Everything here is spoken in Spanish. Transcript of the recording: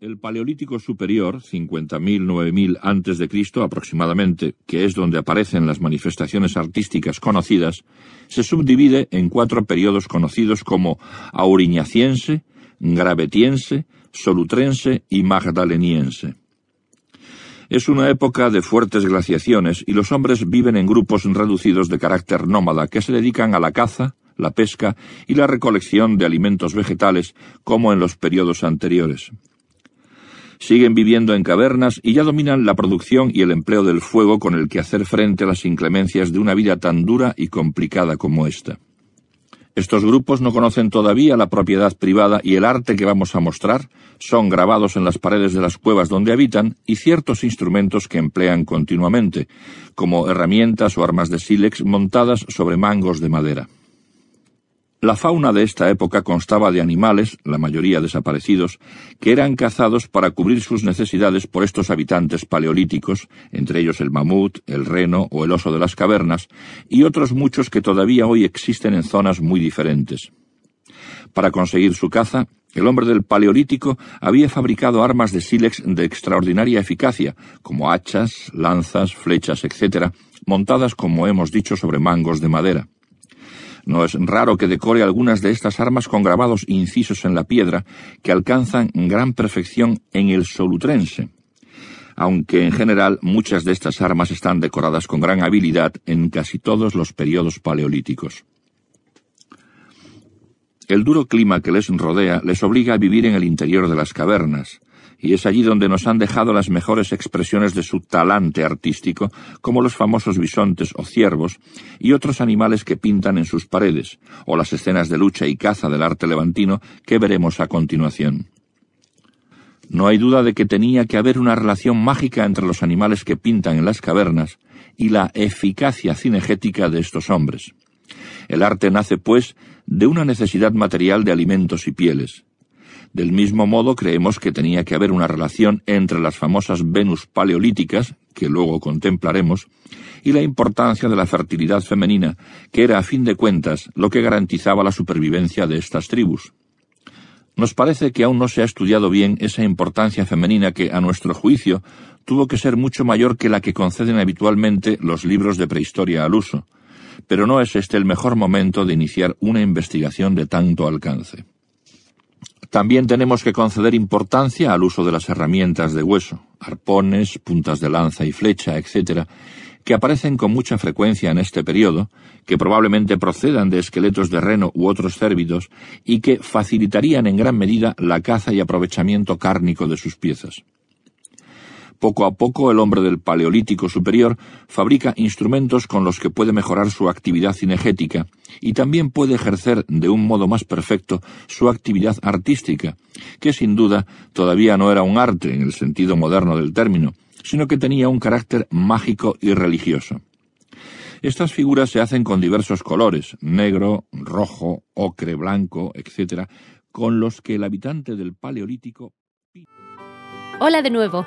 El Paleolítico Superior, 50.000-9.000 antes de Cristo aproximadamente, que es donde aparecen las manifestaciones artísticas conocidas, se subdivide en cuatro periodos conocidos como auriñaciense, gravetiense, solutrense y magdaleniense. Es una época de fuertes glaciaciones y los hombres viven en grupos reducidos de carácter nómada que se dedican a la caza, la pesca y la recolección de alimentos vegetales como en los periodos anteriores siguen viviendo en cavernas y ya dominan la producción y el empleo del fuego con el que hacer frente a las inclemencias de una vida tan dura y complicada como esta. Estos grupos no conocen todavía la propiedad privada y el arte que vamos a mostrar son grabados en las paredes de las cuevas donde habitan y ciertos instrumentos que emplean continuamente, como herramientas o armas de sílex montadas sobre mangos de madera. La fauna de esta época constaba de animales, la mayoría desaparecidos, que eran cazados para cubrir sus necesidades por estos habitantes paleolíticos, entre ellos el mamut, el reno o el oso de las cavernas, y otros muchos que todavía hoy existen en zonas muy diferentes. Para conseguir su caza, el hombre del Paleolítico había fabricado armas de sílex de extraordinaria eficacia, como hachas, lanzas, flechas, etc., montadas, como hemos dicho, sobre mangos de madera. No es raro que decore algunas de estas armas con grabados incisos en la piedra que alcanzan gran perfección en el solutrense, aunque en general muchas de estas armas están decoradas con gran habilidad en casi todos los periodos paleolíticos. El duro clima que les rodea les obliga a vivir en el interior de las cavernas, y es allí donde nos han dejado las mejores expresiones de su talante artístico, como los famosos bisontes o ciervos, y otros animales que pintan en sus paredes, o las escenas de lucha y caza del arte levantino que veremos a continuación. No hay duda de que tenía que haber una relación mágica entre los animales que pintan en las cavernas y la eficacia cinegética de estos hombres. El arte nace, pues, de una necesidad material de alimentos y pieles. Del mismo modo, creemos que tenía que haber una relación entre las famosas Venus paleolíticas, que luego contemplaremos, y la importancia de la fertilidad femenina, que era a fin de cuentas lo que garantizaba la supervivencia de estas tribus. Nos parece que aún no se ha estudiado bien esa importancia femenina que, a nuestro juicio, tuvo que ser mucho mayor que la que conceden habitualmente los libros de prehistoria al uso, pero no es este el mejor momento de iniciar una investigación de tanto alcance. También tenemos que conceder importancia al uso de las herramientas de hueso, arpones, puntas de lanza y flecha, etc., que aparecen con mucha frecuencia en este periodo, que probablemente procedan de esqueletos de reno u otros cérvidos y que facilitarían en gran medida la caza y aprovechamiento cárnico de sus piezas. Poco a poco el hombre del Paleolítico superior fabrica instrumentos con los que puede mejorar su actividad cinegética y también puede ejercer de un modo más perfecto su actividad artística, que sin duda todavía no era un arte en el sentido moderno del término, sino que tenía un carácter mágico y religioso. Estas figuras se hacen con diversos colores, negro, rojo, ocre, blanco, etc., con los que el habitante del Paleolítico... Hola de nuevo.